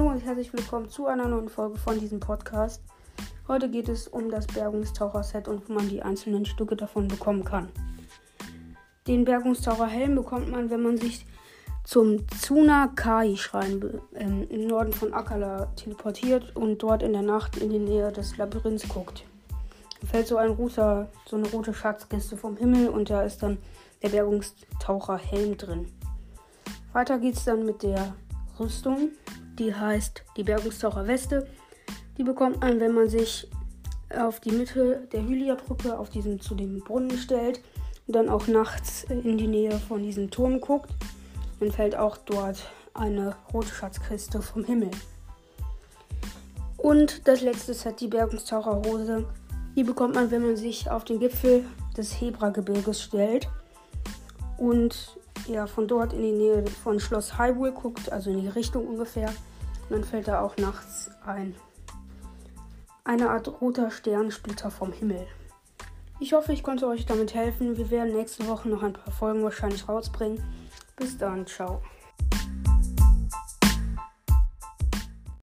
herzlich willkommen zu einer neuen Folge von diesem Podcast. Heute geht es um das Bergungstaucher-Set und wo man die einzelnen Stücke davon bekommen kann. Den Bergungstaucher-Helm bekommt man, wenn man sich zum Tsuna Kai Schrein ähm, im Norden von Akala teleportiert und dort in der Nacht in die Nähe des Labyrinths guckt. Da fällt so ein roter, so eine rote Schatzkiste vom Himmel und da ist dann der Bergungstaucher-Helm drin. Weiter geht es dann mit der Rüstung. Die heißt die Bergungstaucher Weste. Die bekommt man, wenn man sich auf die Mitte der Hylia-Brücke auf diesem zu dem Brunnen stellt und dann auch nachts in die Nähe von diesem Turm guckt. Dann fällt auch dort eine rote Schatzkiste vom Himmel. Und das letzte Set, die Bergungstaucherhose. Die bekommt man, wenn man sich auf den Gipfel des Hebra-Gebirges stellt und ja, von dort in die Nähe von Schloss Hyrule guckt, also in die Richtung ungefähr. Dann fällt da auch nachts ein. Eine Art roter Sternsplitter vom Himmel. Ich hoffe, ich konnte euch damit helfen. Wir werden nächste Woche noch ein paar Folgen wahrscheinlich rausbringen. Bis dann, ciao.